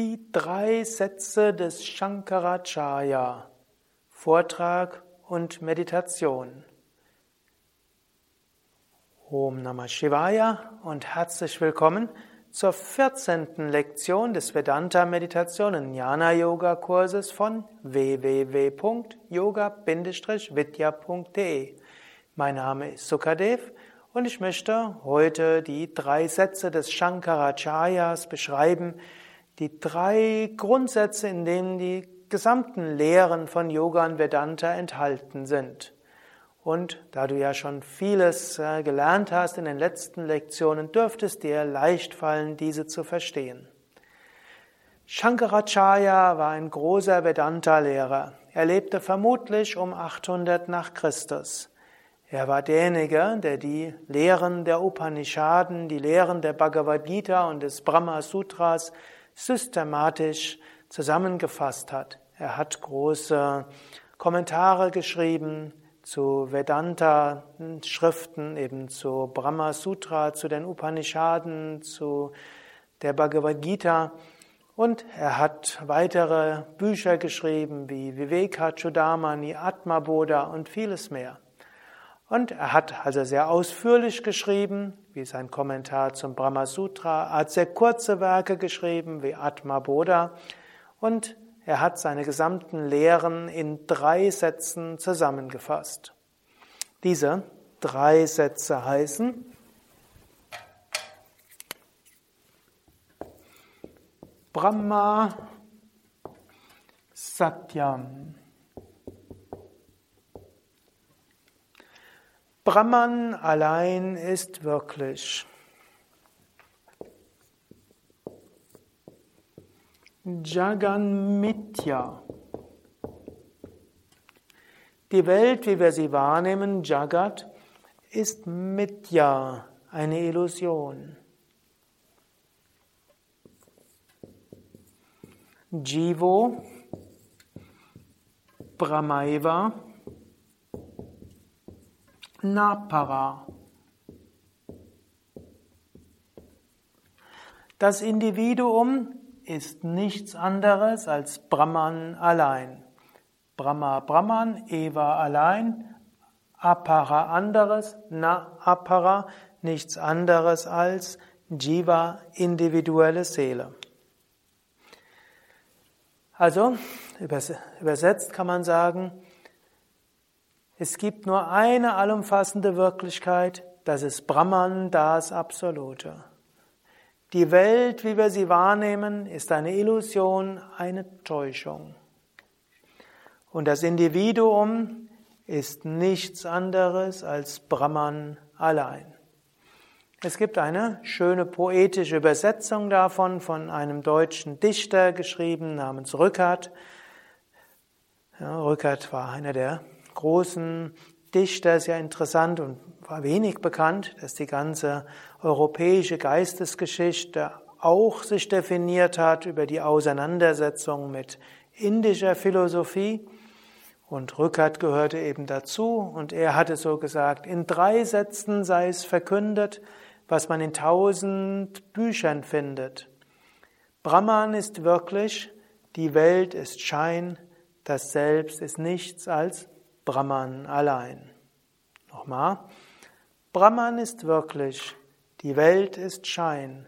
Die drei Sätze des Shankaracharya. Vortrag und Meditation. Om Namah Shivaya und herzlich willkommen zur 14. Lektion des Vedanta Meditation und Jnana Yoga Kurses von www.yoga-vidya.de. Mein Name ist Sukadev und ich möchte heute die drei Sätze des Shankaracharyas beschreiben, die drei Grundsätze, in denen die gesamten Lehren von Yoga und Vedanta enthalten sind. Und da du ja schon vieles äh, gelernt hast in den letzten Lektionen, dürfte es dir leicht fallen, diese zu verstehen. Shankaracharya war ein großer Vedanta-Lehrer. Er lebte vermutlich um 800 nach Christus. Er war derjenige, der die Lehren der Upanishaden, die Lehren der Bhagavad Gita und des Brahma Sutras systematisch zusammengefasst hat. Er hat große Kommentare geschrieben zu Vedanta-Schriften, eben zu Brahma Sutra, zu den Upanishaden, zu der Bhagavad Gita. Und er hat weitere Bücher geschrieben wie Viveka Chudamani, Atma Bodha und vieles mehr. Und er hat also sehr ausführlich geschrieben, wie sein Kommentar zum Brahma Sutra, er hat sehr kurze Werke geschrieben, wie Atma Bodha, und er hat seine gesamten Lehren in drei Sätzen zusammengefasst. Diese drei Sätze heißen Brahma Satyam. Brahman allein ist wirklich. Jagan Mitya. Die Welt, wie wir sie wahrnehmen, Jagat, ist Mitya, eine Illusion. Jivo, Brahmaiva, Napara. Das Individuum ist nichts anderes als Brahman allein. Brahma Brahman, Eva allein, Apara anderes, Na Apara nichts anderes als Jiva individuelle Seele. Also übersetzt kann man sagen, es gibt nur eine allumfassende Wirklichkeit, das ist Brahman, das Absolute. Die Welt, wie wir sie wahrnehmen, ist eine Illusion, eine Täuschung. Und das Individuum ist nichts anderes als Brahman allein. Es gibt eine schöne poetische Übersetzung davon von einem deutschen Dichter geschrieben namens Rückert. Ja, Rückert war einer der großen Dichter sehr interessant und war wenig bekannt, dass die ganze europäische Geistesgeschichte auch sich definiert hat über die Auseinandersetzung mit indischer Philosophie. Und Rückert gehörte eben dazu und er hatte so gesagt, in drei Sätzen sei es verkündet, was man in tausend Büchern findet. Brahman ist wirklich, die Welt ist Schein, das Selbst ist nichts als Brahman allein. Nochmal. Brahman ist wirklich, die Welt ist Schein,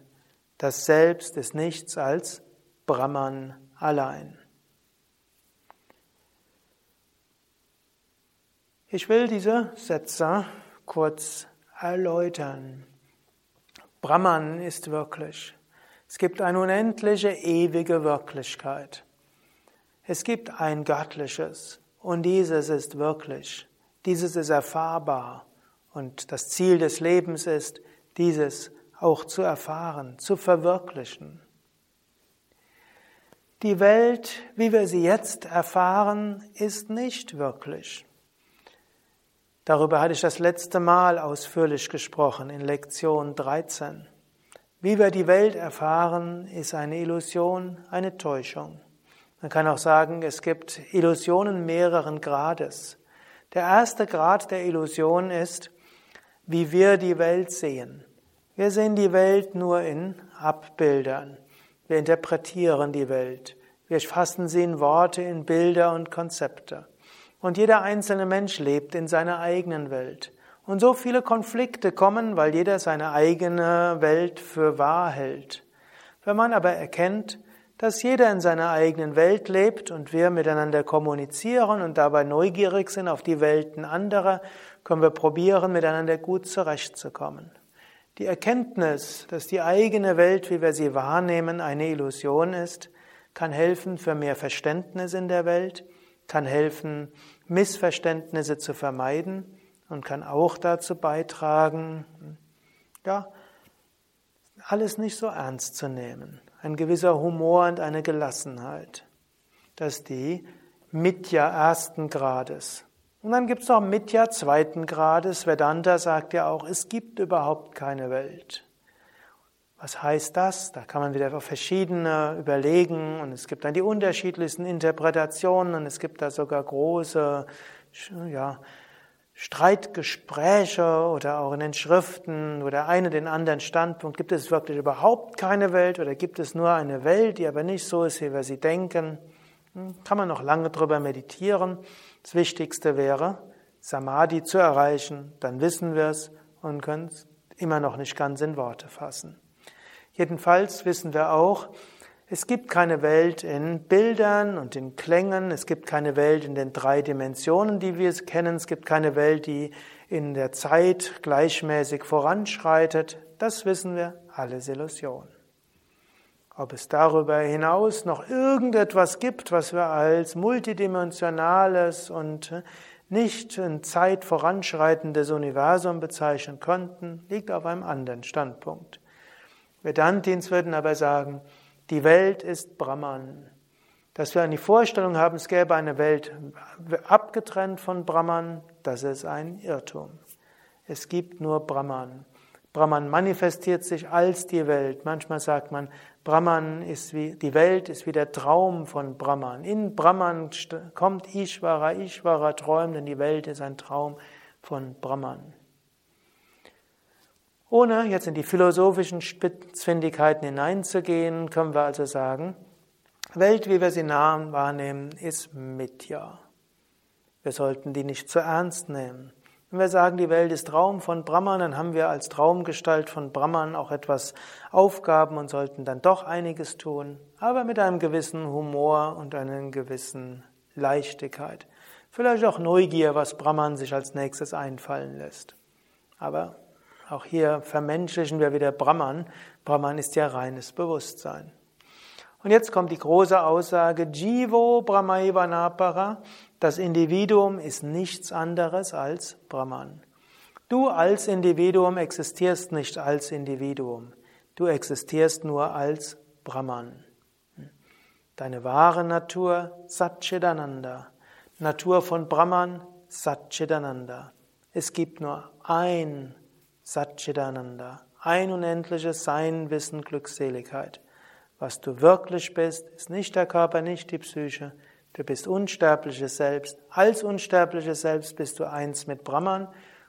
das Selbst ist nichts als Brahman allein. Ich will diese Sätze kurz erläutern. Brahman ist wirklich. Es gibt eine unendliche, ewige Wirklichkeit. Es gibt ein Göttliches. Und dieses ist wirklich, dieses ist erfahrbar. Und das Ziel des Lebens ist, dieses auch zu erfahren, zu verwirklichen. Die Welt, wie wir sie jetzt erfahren, ist nicht wirklich. Darüber hatte ich das letzte Mal ausführlich gesprochen in Lektion 13. Wie wir die Welt erfahren, ist eine Illusion, eine Täuschung. Man kann auch sagen, es gibt Illusionen mehreren Grades. Der erste Grad der Illusion ist, wie wir die Welt sehen. Wir sehen die Welt nur in Abbildern. Wir interpretieren die Welt. Wir fassen sie in Worte, in Bilder und Konzepte. Und jeder einzelne Mensch lebt in seiner eigenen Welt. Und so viele Konflikte kommen, weil jeder seine eigene Welt für wahr hält. Wenn man aber erkennt, dass jeder in seiner eigenen Welt lebt und wir miteinander kommunizieren und dabei neugierig sind auf die Welten anderer, können wir probieren, miteinander gut zurechtzukommen. Die Erkenntnis, dass die eigene Welt, wie wir sie wahrnehmen, eine Illusion ist, kann helfen für mehr Verständnis in der Welt, kann helfen, Missverständnisse zu vermeiden und kann auch dazu beitragen, ja, alles nicht so ernst zu nehmen. Ein gewisser Humor und eine Gelassenheit. Das ist die Mitya ersten Grades. Und dann gibt es noch Mitya zweiten Grades. Vedanta sagt ja auch, es gibt überhaupt keine Welt. Was heißt das? Da kann man wieder verschiedene überlegen und es gibt dann die unterschiedlichsten Interpretationen und es gibt da sogar große, ja, Streitgespräche oder auch in den Schriften, wo der eine den anderen Standpunkt, gibt es wirklich überhaupt keine Welt oder gibt es nur eine Welt, die aber nicht so ist, wie wir sie denken? Hm, kann man noch lange drüber meditieren. Das Wichtigste wäre, Samadhi zu erreichen, dann wissen wir es und können es immer noch nicht ganz in Worte fassen. Jedenfalls wissen wir auch, es gibt keine Welt in Bildern und in Klängen, es gibt keine Welt in den drei Dimensionen, die wir kennen, es gibt keine Welt, die in der Zeit gleichmäßig voranschreitet. Das wissen wir, alles Illusion. Ob es darüber hinaus noch irgendetwas gibt, was wir als multidimensionales und nicht in Zeit voranschreitendes Universum bezeichnen könnten, liegt auf einem anderen Standpunkt. Vedantins würden aber sagen, die Welt ist Brahman. Dass wir eine Vorstellung haben, es gäbe eine Welt abgetrennt von Brahman, das ist ein Irrtum. Es gibt nur Brahman. Brahman manifestiert sich als die Welt. Manchmal sagt man, Brahman ist wie, die Welt ist wie der Traum von Brahman. In Brahman kommt Ishvara, Ishvara träumt, denn die Welt ist ein Traum von Brahman. Ohne jetzt in die philosophischen Spitzfindigkeiten hineinzugehen, können wir also sagen, Welt, wie wir sie nah wahrnehmen, ist Mitya. Wir sollten die nicht zu ernst nehmen. Wenn wir sagen, die Welt ist Traum von Brahman, dann haben wir als Traumgestalt von Brahman auch etwas Aufgaben und sollten dann doch einiges tun, aber mit einem gewissen Humor und einer gewissen Leichtigkeit. Vielleicht auch Neugier, was Brahman sich als nächstes einfallen lässt. Aber auch hier vermenschlichen wir wieder Brahman. Brahman ist ja reines Bewusstsein. Und jetzt kommt die große Aussage, Jivo Brahmaivanapara, das Individuum ist nichts anderes als Brahman. Du als Individuum existierst nicht als Individuum, du existierst nur als Brahman. Deine wahre Natur, Satchidananda. Natur von Brahman, Satchidananda. Es gibt nur ein Satchidananda, ein unendliches Sein, Wissen, Glückseligkeit. Was du wirklich bist, ist nicht der Körper, nicht die Psyche. Du bist unsterbliches Selbst. Als unsterbliches Selbst bist du eins mit Brahman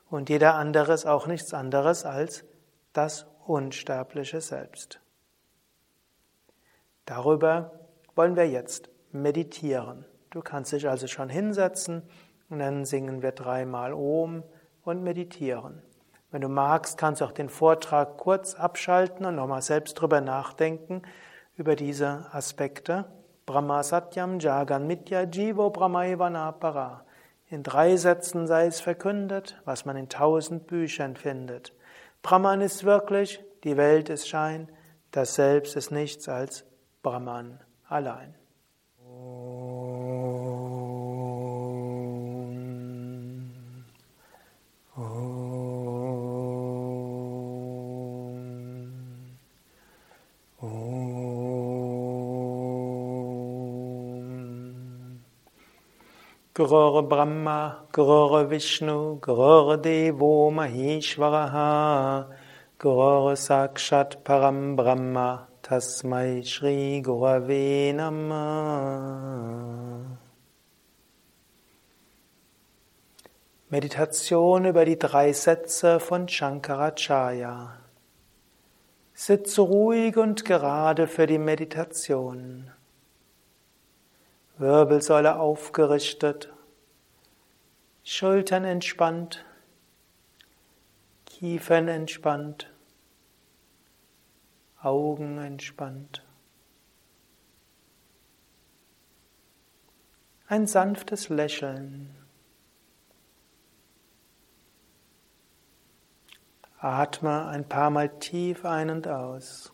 und jeder andere ist auch nichts anderes als das unsterbliche Selbst. Darüber wollen wir jetzt meditieren. Du kannst dich also schon hinsetzen und dann singen wir dreimal Om und meditieren. Wenn du magst, kannst du auch den Vortrag kurz abschalten und nochmal selbst drüber nachdenken, über diese Aspekte. Brahma Satyam Jagan Mitya Jivo Brahmaivana Para. In drei Sätzen sei es verkündet, was man in tausend Büchern findet. Brahman ist wirklich, die Welt ist Schein, das Selbst ist nichts als Brahman allein. Gurur Brahma, Gurur Vishnu, Gurur Devo Maheshwaraha, Gurur Sakshat Param Brahma, Tasmai Shri Gurave Namah. Meditation über die drei Sätze von Shankaracharya. Sitze ruhig und gerade für die Meditation. Wirbelsäule aufgerichtet, Schultern entspannt, Kiefern entspannt, Augen entspannt. Ein sanftes Lächeln. Atme ein paar Mal tief ein und aus.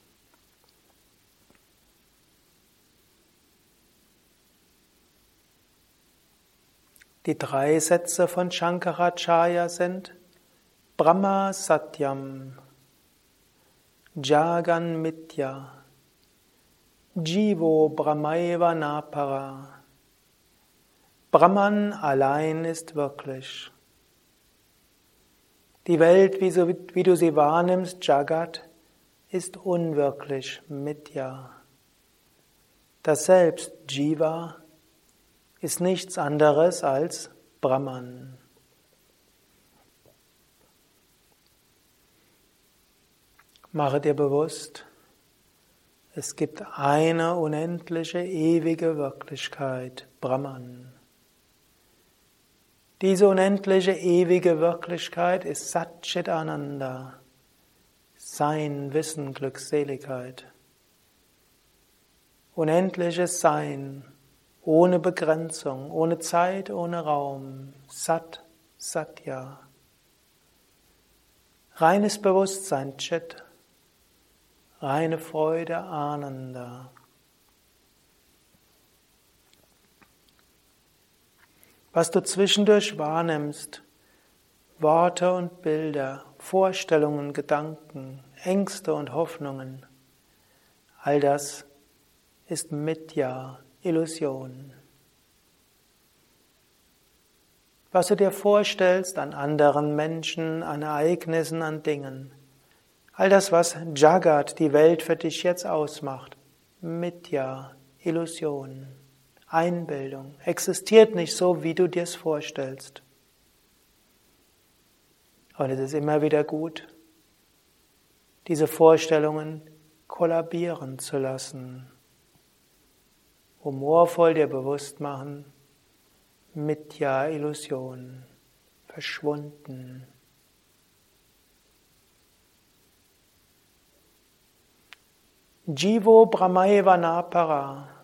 Die drei Sätze von Shankaracharya sind Brahma Satyam, Jagan Mitya, Jivo Brahmaiva Napara. Brahman allein ist wirklich. Die Welt, wie, du sie wahrnimmst, Jagat, ist unwirklich, Mitya. Das Selbst, Jiva, ist nichts anderes als Brahman. Mache dir bewusst, es gibt eine unendliche, ewige Wirklichkeit, Brahman. Diese unendliche, ewige Wirklichkeit ist Satchit Ananda, Sein, Wissen, Glückseligkeit. Unendliches Sein, ohne Begrenzung, ohne Zeit, ohne Raum. Sat, Satya. Reines Bewusstsein, Chit. Reine Freude, Ananda. was du zwischendurch wahrnimmst, Worte und Bilder, Vorstellungen, Gedanken, Ängste und Hoffnungen, all das ist Mitya, Illusion. Was du dir vorstellst an anderen Menschen, an Ereignissen, an Dingen, all das, was Jagat, die Welt für dich jetzt ausmacht, Mitya, Illusion. Einbildung, existiert nicht so, wie du dir es vorstellst. Und es ist immer wieder gut, diese Vorstellungen kollabieren zu lassen. Humorvoll dir bewusst machen, Mitya Illusion, verschwunden. Jivo Brahmaeva Napara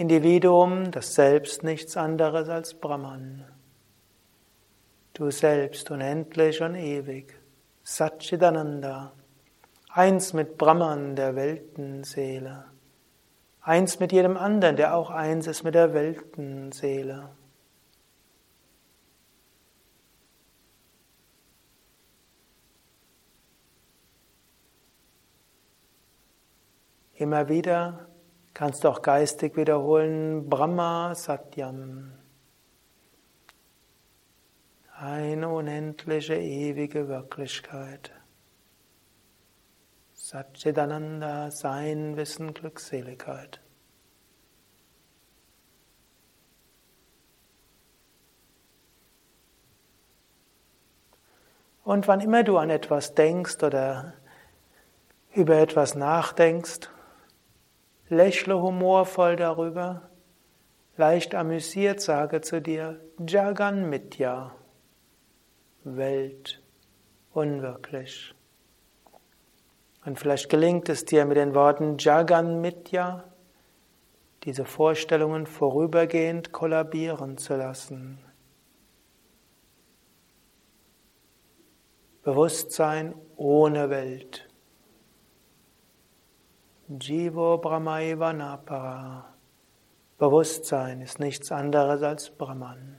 Individuum, das Selbst nichts anderes als Brahman. Du selbst unendlich und ewig, Satchidananda, eins mit Brahman, der Weltenseele, eins mit jedem anderen, der auch eins ist mit der Weltenseele. Immer wieder Kannst du auch geistig wiederholen, Brahma Satyam. Eine unendliche, ewige Wirklichkeit. Satchidananda, Sein, Wissen, Glückseligkeit. Und wann immer du an etwas denkst oder über etwas nachdenkst, lächle humorvoll darüber, leicht amüsiert sage zu dir, Jagan Mitya, Welt, unwirklich. Und vielleicht gelingt es dir mit den Worten Jagan Mitya, diese Vorstellungen vorübergehend kollabieren zu lassen. Bewusstsein ohne Welt. Jivo Brahmaiva Napara. Bewusstsein ist nichts anderes als Brahman.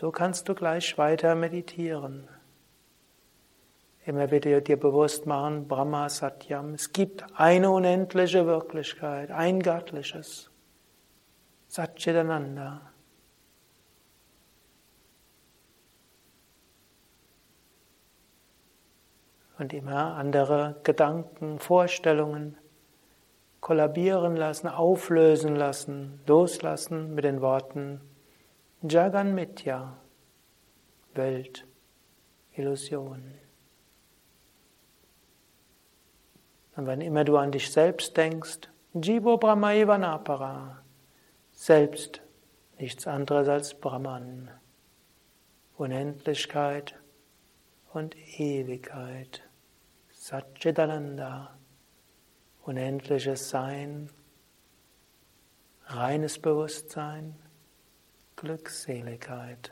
So kannst du gleich weiter meditieren. Immer wieder dir bewusst machen, Brahma Satyam. Es gibt eine unendliche Wirklichkeit, ein göttliches. Satchitananda. und immer andere Gedanken, Vorstellungen kollabieren lassen, auflösen lassen, loslassen mit den Worten Jagan Mitya, Welt, Illusion. Und wenn immer du an dich selbst denkst, Jivo Brahma Ivanapara, selbst nichts anderes als Brahman, Unendlichkeit und Ewigkeit, Satchitananda, unendliches Sein, reines Bewusstsein, Glückseligkeit.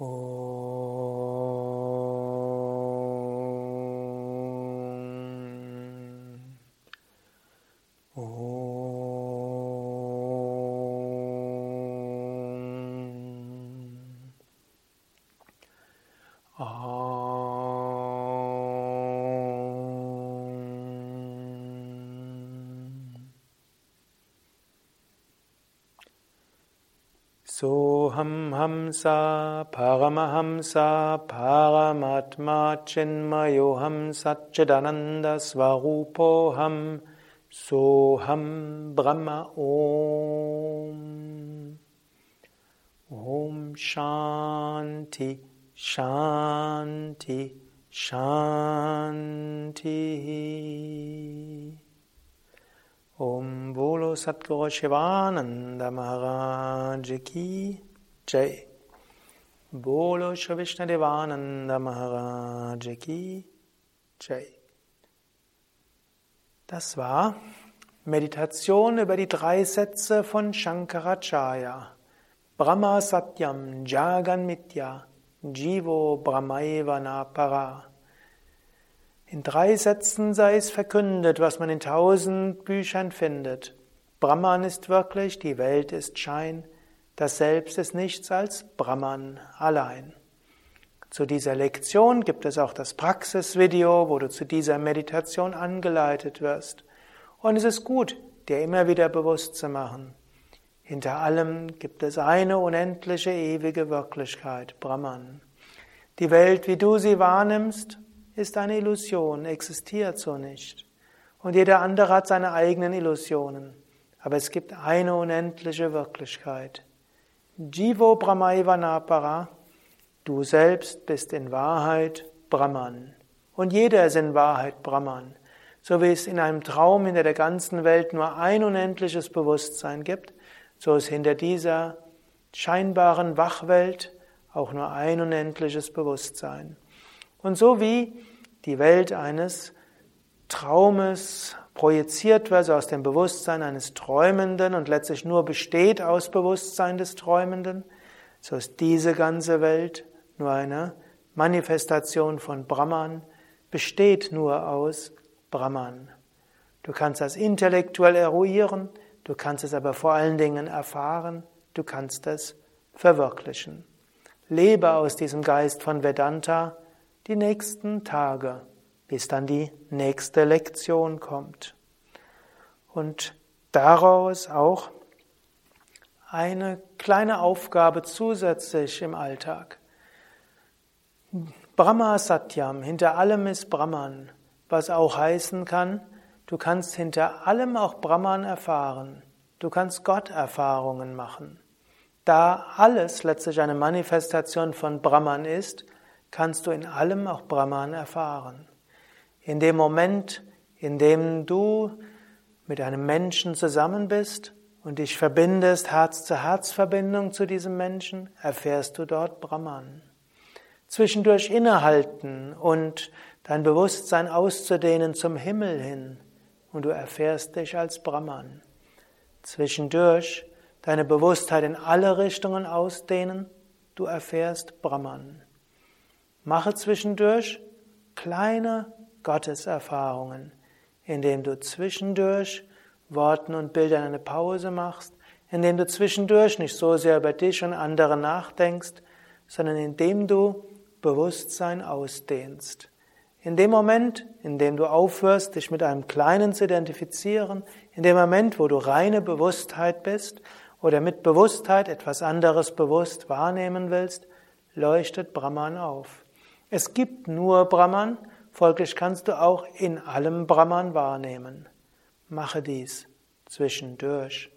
Soham Hamsa Paramahamsa Paramatma Chinmayoham Satchidananda Svarupoham Soham Brahma Om. Om Shanti Shanti Shanti. Om Bolo Satguru Shivananda Maharaj Ki Jai. Bolo Shri Devananda Maharaj Ki Jai. Das war Meditation über die drei Sätze von Shankaracharya. Brahma Satyam Jagan Mitya Jivo Brahmaiva Napara. In drei Sätzen sei es verkündet, was man in tausend Büchern findet. Brahman ist wirklich, die Welt ist Schein, das Selbst ist nichts als Brahman allein. Zu dieser Lektion gibt es auch das Praxisvideo, wo du zu dieser Meditation angeleitet wirst. Und es ist gut, dir immer wieder bewusst zu machen. Hinter allem gibt es eine unendliche, ewige Wirklichkeit, Brahman. Die Welt, wie du sie wahrnimmst, ist eine Illusion, existiert so nicht. Und jeder andere hat seine eigenen Illusionen. Aber es gibt eine unendliche Wirklichkeit. Jivo Brahmaivanapara, du selbst bist in Wahrheit Brahman. Und jeder ist in Wahrheit Brahman. So wie es in einem Traum hinter der ganzen Welt nur ein unendliches Bewusstsein gibt, so ist hinter dieser scheinbaren Wachwelt auch nur ein unendliches Bewusstsein. Und so wie die Welt eines Traumes projiziert wird, also aus dem Bewusstsein eines Träumenden und letztlich nur besteht aus Bewusstsein des Träumenden, so ist diese ganze Welt nur eine Manifestation von Brahman, besteht nur aus Brahman. Du kannst das intellektuell eruieren, du kannst es aber vor allen Dingen erfahren, du kannst es verwirklichen. Lebe aus diesem Geist von Vedanta, die nächsten Tage, bis dann die nächste Lektion kommt. Und daraus auch eine kleine Aufgabe zusätzlich im Alltag. Brahma Satyam, hinter allem ist Brahman, was auch heißen kann, du kannst hinter allem auch Brahman erfahren. Du kannst Gott-Erfahrungen machen. Da alles letztlich eine Manifestation von Brahman ist, kannst du in allem auch Brahman erfahren. In dem Moment, in dem du mit einem Menschen zusammen bist und dich verbindest, Herz-zu-Herz-Verbindung zu diesem Menschen, erfährst du dort Brahman. Zwischendurch innehalten und dein Bewusstsein auszudehnen zum Himmel hin und du erfährst dich als Brahman. Zwischendurch deine Bewusstheit in alle Richtungen ausdehnen, du erfährst Brahman. Mache zwischendurch kleine Gotteserfahrungen, indem du zwischendurch Worten und Bildern eine Pause machst, indem du zwischendurch nicht so sehr über dich und andere nachdenkst, sondern indem du Bewusstsein ausdehnst. In dem Moment, in dem du aufhörst, dich mit einem Kleinen zu identifizieren, in dem Moment, wo du reine Bewusstheit bist oder mit Bewusstheit etwas anderes bewusst wahrnehmen willst, leuchtet Brahman auf. Es gibt nur Brahman, folglich kannst du auch in allem Brahman wahrnehmen. Mache dies zwischendurch,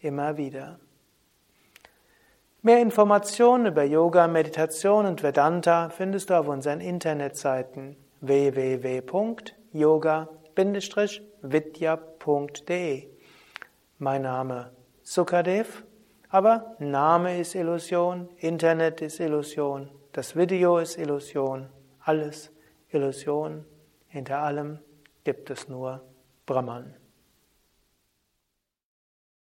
immer wieder. Mehr Informationen über Yoga, Meditation und Vedanta findest du auf unseren Internetseiten www.yoga-vidya.de. Mein Name Sukadev, aber Name ist Illusion, Internet ist Illusion. Das Video ist Illusion, alles Illusion. Hinter allem gibt es nur Brahman.